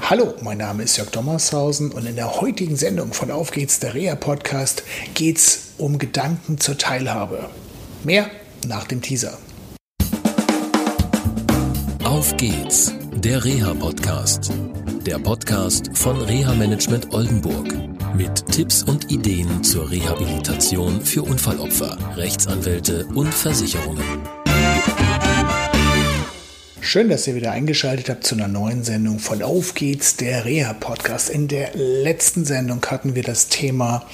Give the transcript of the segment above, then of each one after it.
Hallo, mein Name ist Jörg Dommershausen und in der heutigen Sendung von Auf geht's, der Reha-Podcast, geht's um Gedanken zur Teilhabe. Mehr nach dem Teaser. Auf geht's, der Reha-Podcast. Der Podcast von Reha-Management Oldenburg. Mit Tipps und Ideen zur Rehabilitation für Unfallopfer, Rechtsanwälte und Versicherungen. Schön, dass ihr wieder eingeschaltet habt zu einer neuen Sendung von Auf geht's, der Reha-Podcast. In der letzten Sendung hatten wir das Thema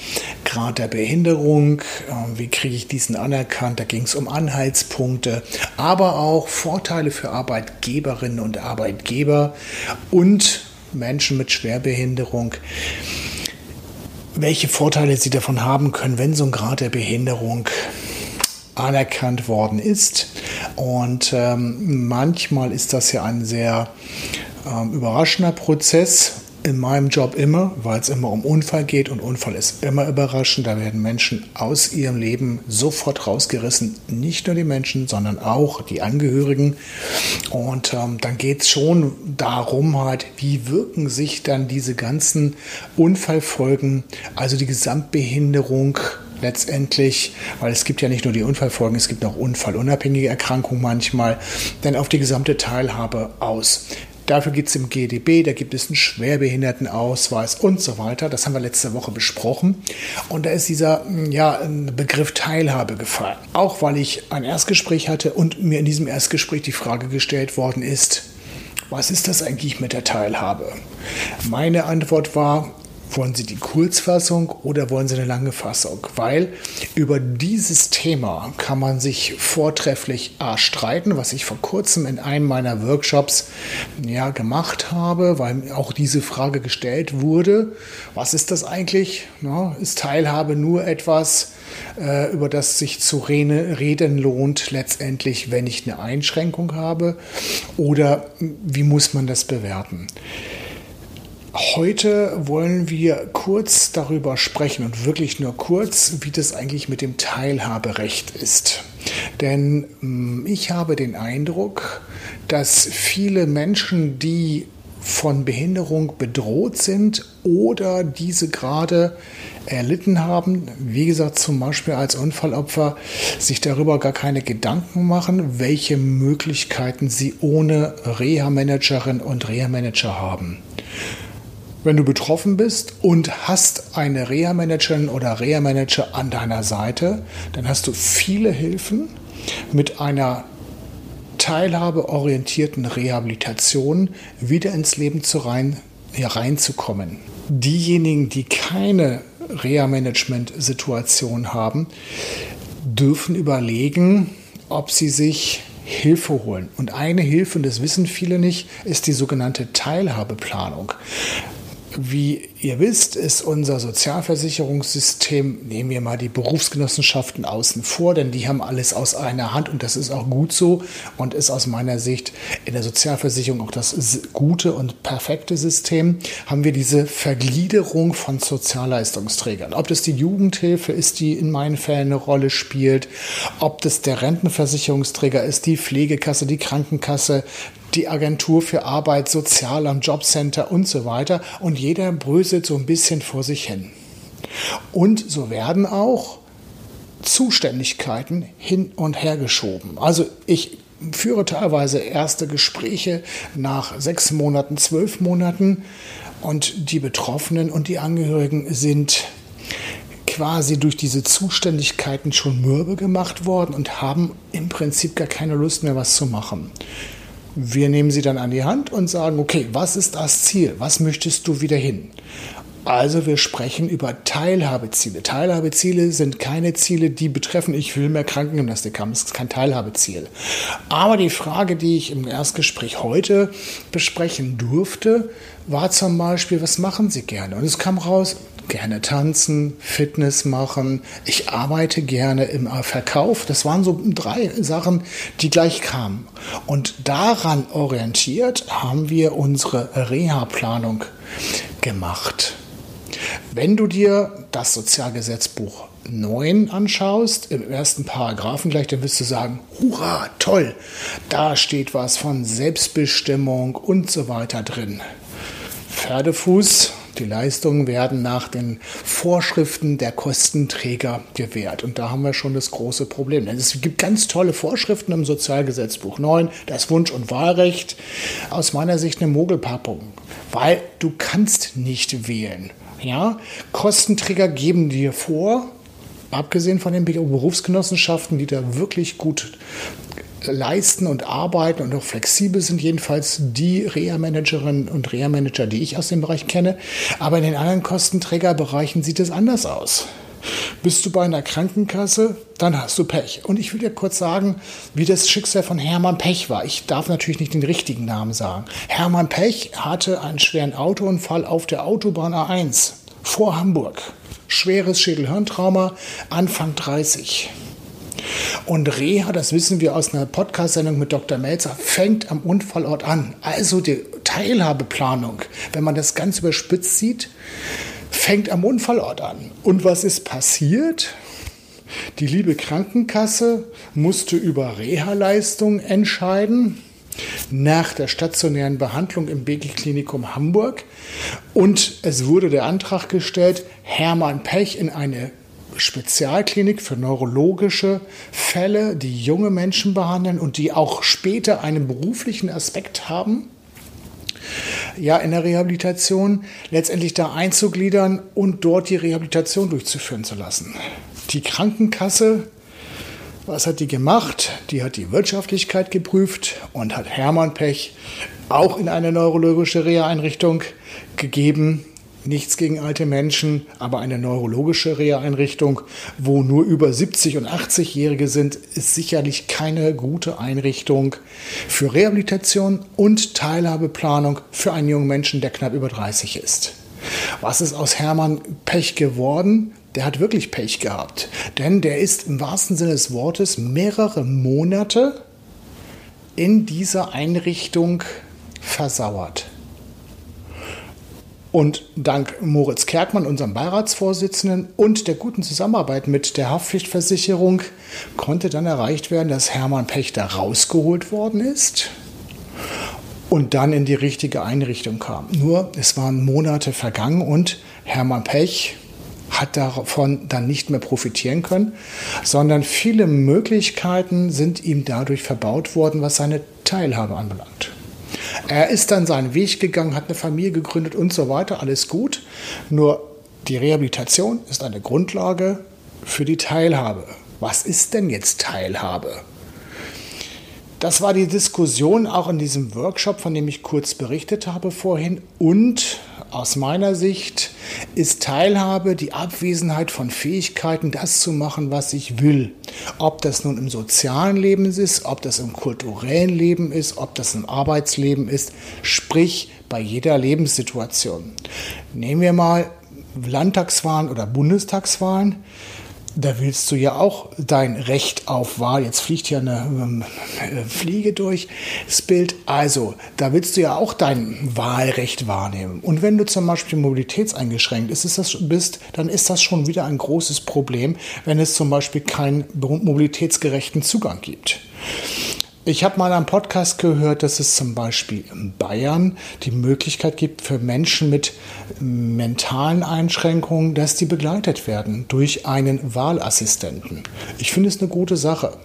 Grad der Behinderung. Ähm, wie kriege ich diesen anerkannt? Da ging es um Anhaltspunkte, aber auch Vorteile für Arbeitgeberinnen und Arbeitgeber und Menschen mit Schwerbehinderung welche Vorteile sie davon haben können, wenn so ein Grad der Behinderung anerkannt worden ist. Und ähm, manchmal ist das ja ein sehr ähm, überraschender Prozess. In meinem Job immer, weil es immer um Unfall geht und Unfall ist immer überraschend. Da werden Menschen aus ihrem Leben sofort rausgerissen. Nicht nur die Menschen, sondern auch die Angehörigen. Und ähm, dann geht es schon darum, halt, wie wirken sich dann diese ganzen Unfallfolgen, also die Gesamtbehinderung letztendlich, weil es gibt ja nicht nur die Unfallfolgen, es gibt auch unfallunabhängige Erkrankungen manchmal, denn auf die gesamte Teilhabe aus. Dafür gibt es im GDB, da gibt es einen Schwerbehindertenausweis und so weiter. Das haben wir letzte Woche besprochen. Und da ist dieser ja, Begriff Teilhabe gefallen. Auch weil ich ein Erstgespräch hatte und mir in diesem Erstgespräch die Frage gestellt worden ist, was ist das eigentlich mit der Teilhabe? Meine Antwort war, wollen Sie die Kurzfassung oder wollen Sie eine lange Fassung? Weil über dieses Thema kann man sich vortrefflich A, streiten, was ich vor kurzem in einem meiner Workshops ja, gemacht habe, weil auch diese Frage gestellt wurde. Was ist das eigentlich? Na, ist Teilhabe nur etwas, äh, über das sich zu reden lohnt, letztendlich, wenn ich eine Einschränkung habe? Oder wie muss man das bewerten? Heute wollen wir kurz darüber sprechen und wirklich nur kurz, wie das eigentlich mit dem Teilhaberecht ist. Denn mm, ich habe den Eindruck, dass viele Menschen, die von Behinderung bedroht sind oder diese gerade erlitten haben, wie gesagt zum Beispiel als Unfallopfer, sich darüber gar keine Gedanken machen, welche Möglichkeiten sie ohne Reha-Managerin und Reha-Manager haben. Wenn du betroffen bist und hast eine Reha-Managerin oder Reha-Manager an deiner Seite, dann hast du viele Hilfen mit einer teilhabeorientierten Rehabilitation wieder ins Leben zu rein, reinzukommen. Diejenigen, die keine Reha-Management-Situation haben, dürfen überlegen, ob sie sich Hilfe holen. Und eine Hilfe, und das wissen viele nicht, ist die sogenannte Teilhabeplanung. Wie ihr wisst, ist unser Sozialversicherungssystem, nehmen wir mal die Berufsgenossenschaften außen vor, denn die haben alles aus einer Hand und das ist auch gut so und ist aus meiner Sicht in der Sozialversicherung auch das gute und perfekte System, haben wir diese Vergliederung von Sozialleistungsträgern. Ob das die Jugendhilfe ist, die in meinen Fällen eine Rolle spielt, ob das der Rentenversicherungsträger ist, die Pflegekasse, die Krankenkasse, die Agentur für Arbeit, Sozialamt, Jobcenter und so weiter. Und jeder bröselt so ein bisschen vor sich hin. Und so werden auch Zuständigkeiten hin und her geschoben. Also ich führe teilweise erste Gespräche nach sechs Monaten, zwölf Monaten und die Betroffenen und die Angehörigen sind quasi durch diese Zuständigkeiten schon mürbe gemacht worden und haben im Prinzip gar keine Lust mehr, was zu machen. Wir nehmen sie dann an die Hand und sagen, okay, was ist das Ziel? Was möchtest du wieder hin? Also wir sprechen über Teilhabeziele. Teilhabeziele sind keine Ziele, die betreffen, ich will mehr Krankengymnastik haben. Das ist kein Teilhabeziel. Aber die Frage, die ich im Erstgespräch heute besprechen durfte, war zum Beispiel, was machen Sie gerne? Und es kam raus, gerne tanzen, Fitness machen. Ich arbeite gerne im Verkauf. Das waren so drei Sachen, die gleich kamen. Und daran orientiert haben wir unsere Reha-Planung gemacht. Wenn du dir das Sozialgesetzbuch 9 anschaust, im ersten Paragraphen gleich, dann wirst du sagen, hurra, toll, da steht was von Selbstbestimmung und so weiter drin. Pferdefuß. Die Leistungen werden nach den Vorschriften der Kostenträger gewährt. Und da haben wir schon das große Problem. Denn es gibt ganz tolle Vorschriften im Sozialgesetzbuch 9, das Wunsch- und Wahlrecht. Aus meiner Sicht eine Mogelpackung, weil du kannst nicht wählen. Ja? Kostenträger geben dir vor, abgesehen von den Berufsgenossenschaften, die da wirklich gut leisten und arbeiten und auch flexibel sind, jedenfalls die Reha-Managerinnen und Reha-Manager, die ich aus dem Bereich kenne. Aber in den anderen Kostenträgerbereichen sieht es anders aus. Bist du bei einer Krankenkasse, dann hast du Pech. Und ich will dir kurz sagen, wie das Schicksal von Hermann Pech war. Ich darf natürlich nicht den richtigen Namen sagen. Hermann Pech hatte einen schweren Autounfall auf der Autobahn A1 vor Hamburg. Schweres Schädelhirntrauma, Anfang 30. Und Reha, das wissen wir aus einer Podcast-Sendung mit Dr. Melzer, fängt am Unfallort an. Also die Teilhabeplanung, wenn man das ganz überspitzt sieht, fängt am Unfallort an. Und was ist passiert? Die liebe Krankenkasse musste über Reha-Leistungen entscheiden nach der stationären Behandlung im BG-Klinikum Hamburg. Und es wurde der Antrag gestellt, Hermann Pech in eine Spezialklinik für neurologische Fälle, die junge Menschen behandeln und die auch später einen beruflichen Aspekt haben, ja, in der Rehabilitation letztendlich da einzugliedern und dort die Rehabilitation durchzuführen zu lassen. Die Krankenkasse, was hat die gemacht? Die hat die Wirtschaftlichkeit geprüft und hat Hermann Pech auch in eine neurologische Reha-Einrichtung gegeben Nichts gegen alte Menschen, aber eine neurologische Reha-Einrichtung, wo nur über 70- und 80-Jährige sind, ist sicherlich keine gute Einrichtung für Rehabilitation und Teilhabeplanung für einen jungen Menschen, der knapp über 30 ist. Was ist aus Hermann Pech geworden? Der hat wirklich Pech gehabt, denn der ist im wahrsten Sinne des Wortes mehrere Monate in dieser Einrichtung versauert. Und dank Moritz Kerkmann, unserem Beiratsvorsitzenden, und der guten Zusammenarbeit mit der Haftpflichtversicherung konnte dann erreicht werden, dass Hermann Pechter rausgeholt worden ist und dann in die richtige Einrichtung kam. Nur es waren Monate vergangen und Hermann Pech hat davon dann nicht mehr profitieren können, sondern viele Möglichkeiten sind ihm dadurch verbaut worden, was seine Teilhabe anbelangt. Er ist dann seinen Weg gegangen, hat eine Familie gegründet und so weiter, alles gut. Nur die Rehabilitation ist eine Grundlage für die Teilhabe. Was ist denn jetzt Teilhabe? Das war die Diskussion auch in diesem Workshop, von dem ich kurz berichtet habe vorhin. Und aus meiner Sicht ist Teilhabe die Abwesenheit von Fähigkeiten, das zu machen, was ich will. Ob das nun im sozialen Leben ist, ob das im kulturellen Leben ist, ob das im Arbeitsleben ist, sprich bei jeder Lebenssituation. Nehmen wir mal Landtagswahlen oder Bundestagswahlen da willst du ja auch dein Recht auf Wahl. Jetzt fliegt hier eine ähm, äh, Fliege durch das Bild. Also, da willst du ja auch dein Wahlrecht wahrnehmen. Und wenn du zum Beispiel mobilitätseingeschränkt bist, dann ist das schon wieder ein großes Problem, wenn es zum Beispiel keinen mobilitätsgerechten Zugang gibt. Ich habe mal einen Podcast gehört, dass es zum Beispiel in Bayern die Möglichkeit gibt für Menschen mit mentalen Einschränkungen, dass die begleitet werden durch einen Wahlassistenten. Ich finde es eine gute Sache.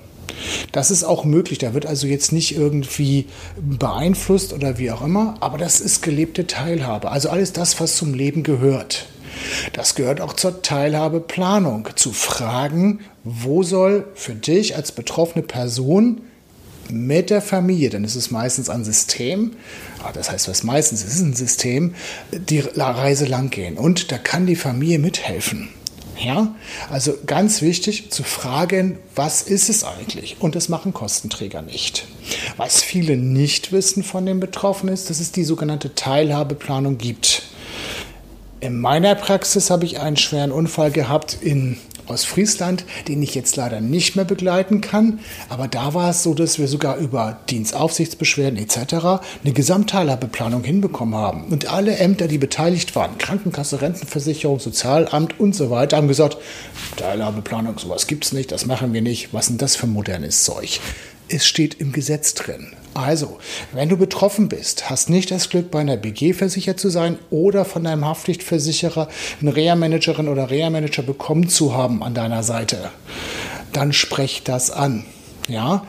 Das ist auch möglich. Da wird also jetzt nicht irgendwie beeinflusst oder wie auch immer, aber das ist gelebte Teilhabe. Also alles das, was zum Leben gehört. Das gehört auch zur Teilhabeplanung, zu fragen, wo soll für dich als betroffene Person mit der Familie, denn es ist meistens ein System, ah, das heißt, was meistens ist, ein System, die Reise lang gehen. Und da kann die Familie mithelfen. Ja, also ganz wichtig zu fragen, was ist es eigentlich? Und das machen Kostenträger nicht. Was viele nicht wissen von den Betroffenen ist, dass es die sogenannte Teilhabeplanung gibt. In meiner Praxis habe ich einen schweren Unfall gehabt in aus Friesland, den ich jetzt leider nicht mehr begleiten kann. Aber da war es so, dass wir sogar über Dienstaufsichtsbeschwerden etc. eine Gesamtteilhabeplanung hinbekommen haben. Und alle Ämter, die beteiligt waren, Krankenkasse, Rentenversicherung, Sozialamt und so weiter, haben gesagt, Teilhabeplanung, sowas gibt es nicht, das machen wir nicht. Was denn das für modernes Zeug? Es steht im Gesetz drin. Also, wenn du betroffen bist, hast nicht das Glück, bei einer BG versichert zu sein oder von deinem Haftpflichtversicherer eine Reha-Managerin oder Reha-Manager bekommen zu haben an deiner Seite, dann sprech das an. Ja,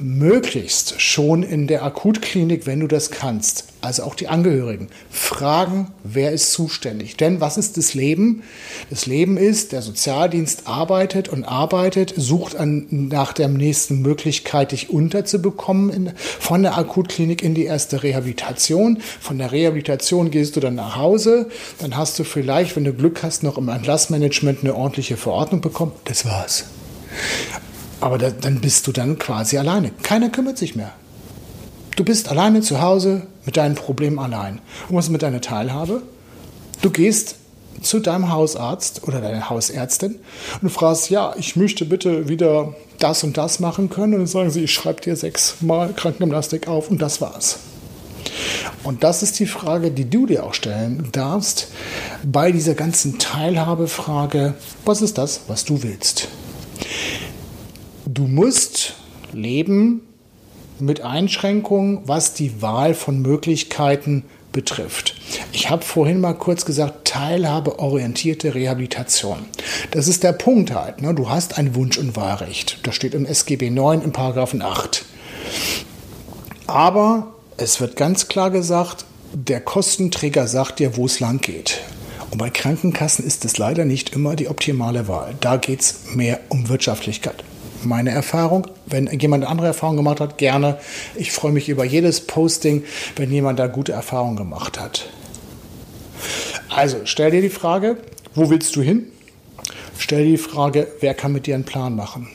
möglichst schon in der Akutklinik, wenn du das kannst, also auch die Angehörigen, fragen, wer ist zuständig. Denn was ist das Leben? Das Leben ist, der Sozialdienst arbeitet und arbeitet, sucht an, nach der nächsten Möglichkeit, dich unterzubekommen in, von der Akutklinik in die erste Rehabilitation. Von der Rehabilitation gehst du dann nach Hause, dann hast du vielleicht, wenn du Glück hast, noch im Entlassmanagement eine ordentliche Verordnung bekommen. Das war's. Aber da, dann bist du dann quasi alleine. Keiner kümmert sich mehr. Du bist alleine zu Hause mit deinen Problemen allein. Und was mit deiner Teilhabe? Du gehst zu deinem Hausarzt oder deiner Hausärztin und fragst, ja, ich möchte bitte wieder das und das machen können. Und dann sagen sie, ich schreibe dir sechsmal Krankengymnastik auf und das war's. Und das ist die Frage, die du dir auch stellen darfst bei dieser ganzen Teilhabefrage. Was ist das, was du willst? Du musst leben mit Einschränkungen, was die Wahl von Möglichkeiten betrifft. Ich habe vorhin mal kurz gesagt, teilhabeorientierte Rehabilitation. Das ist der Punkt halt. Ne? Du hast ein Wunsch- und Wahlrecht. Das steht im SGB 9 im Paragraphen 8. Aber es wird ganz klar gesagt, der Kostenträger sagt dir, wo es lang geht. Und bei Krankenkassen ist es leider nicht immer die optimale Wahl. Da geht es mehr um Wirtschaftlichkeit meine Erfahrung. Wenn jemand andere Erfahrung gemacht hat, gerne. Ich freue mich über jedes Posting, wenn jemand da gute Erfahrungen gemacht hat. Also stell dir die Frage, wo willst du hin? Stell dir die Frage, wer kann mit dir einen Plan machen?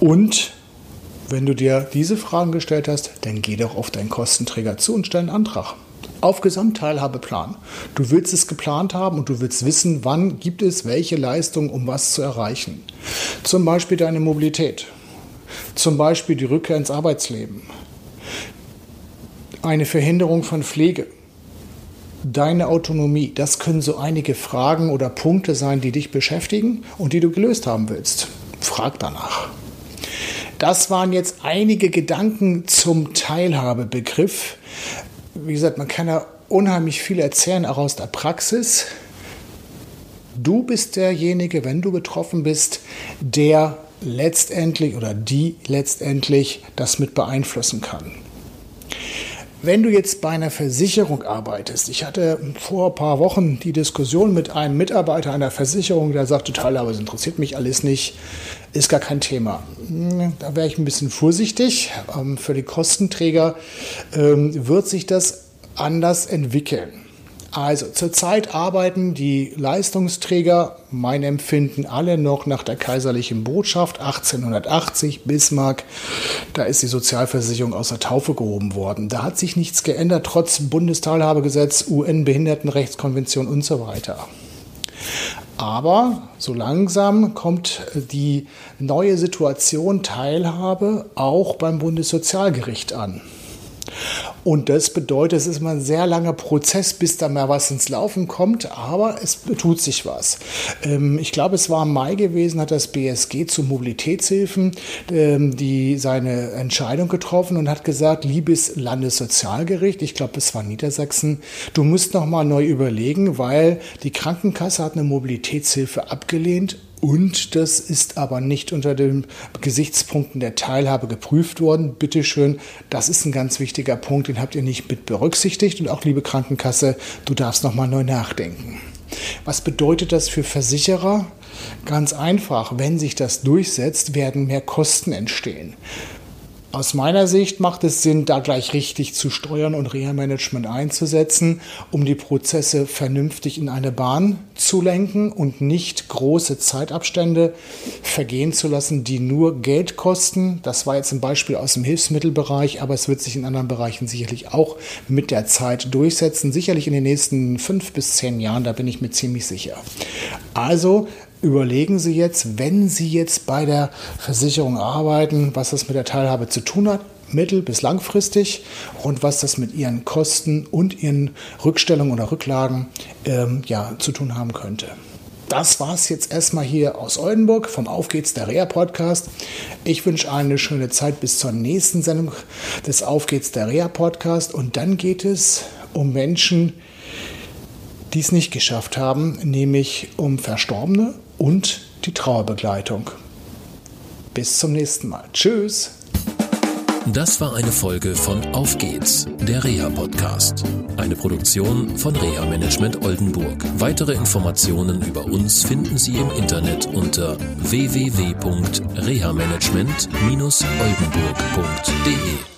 Und wenn du dir diese Fragen gestellt hast, dann geh doch auf deinen Kostenträger zu und stell einen Antrag auf Gesamtteilhabeplan. Du willst es geplant haben und du willst wissen, wann gibt es welche Leistung, um was zu erreichen. Zum Beispiel deine Mobilität, zum Beispiel die Rückkehr ins Arbeitsleben, eine Verhinderung von Pflege, deine Autonomie. Das können so einige Fragen oder Punkte sein, die dich beschäftigen und die du gelöst haben willst. Frag danach. Das waren jetzt einige Gedanken zum Teilhabebegriff wie gesagt, man kann ja unheimlich viel erzählen, aus der Praxis. Du bist derjenige, wenn du betroffen bist, der letztendlich oder die letztendlich das mit beeinflussen kann. Wenn du jetzt bei einer Versicherung arbeitest, ich hatte vor ein paar Wochen die Diskussion mit einem Mitarbeiter einer Versicherung, der sagte, total, aber es interessiert mich alles nicht, ist gar kein Thema. Hm, da wäre ich ein bisschen vorsichtig. Ähm, für die Kostenträger ähm, wird sich das anders entwickeln. Also zurzeit arbeiten die Leistungsträger, mein Empfinden, alle noch nach der kaiserlichen Botschaft 1880 Bismarck. Da ist die Sozialversicherung aus der Taufe gehoben worden. Da hat sich nichts geändert, trotz Bundesteilhabegesetz, UN-Behindertenrechtskonvention und so weiter. Aber so langsam kommt die neue Situation Teilhabe auch beim Bundessozialgericht an. Und das bedeutet, es ist immer ein sehr langer Prozess, bis da mal was ins Laufen kommt, aber es tut sich was. Ähm, ich glaube, es war im Mai gewesen, hat das BSG zu Mobilitätshilfen ähm, die seine Entscheidung getroffen und hat gesagt, liebes Landessozialgericht, ich glaube, es war Niedersachsen, du musst noch mal neu überlegen, weil die Krankenkasse hat eine Mobilitätshilfe abgelehnt und das ist aber nicht unter den Gesichtspunkten der Teilhabe geprüft worden. Bitte schön, das ist ein ganz wichtiger Punkt, den habt ihr nicht mit berücksichtigt. Und auch, liebe Krankenkasse, du darfst nochmal neu nachdenken. Was bedeutet das für Versicherer? Ganz einfach, wenn sich das durchsetzt, werden mehr Kosten entstehen. Aus meiner Sicht macht es Sinn, da gleich richtig zu steuern und Reha-Management einzusetzen, um die Prozesse vernünftig in eine Bahn zu lenken und nicht große Zeitabstände vergehen zu lassen, die nur Geld kosten. Das war jetzt ein Beispiel aus dem Hilfsmittelbereich, aber es wird sich in anderen Bereichen sicherlich auch mit der Zeit durchsetzen. Sicherlich in den nächsten fünf bis zehn Jahren, da bin ich mir ziemlich sicher. Also überlegen Sie jetzt, wenn Sie jetzt bei der Versicherung arbeiten, was das mit der Teilhabe zu tun hat, mittel- bis langfristig und was das mit Ihren Kosten und Ihren Rückstellungen oder Rücklagen ähm, ja, zu tun haben könnte. das war's jetzt erstmal hier aus Oldenburg vom Auf geht's der Reha Podcast. Ich wünsche allen eine schöne Zeit bis zur nächsten Sendung des Auf geht's der Reha Podcast und dann geht es um Menschen, die es nicht geschafft haben, nämlich um Verstorbene und die Trauerbegleitung. Bis zum nächsten Mal. Tschüss. Das war eine Folge von Auf geht's, der Reha-Podcast. Eine Produktion von Reha Management Oldenburg. Weitere Informationen über uns finden Sie im Internet unter www.rehamanagement-oldenburg.de.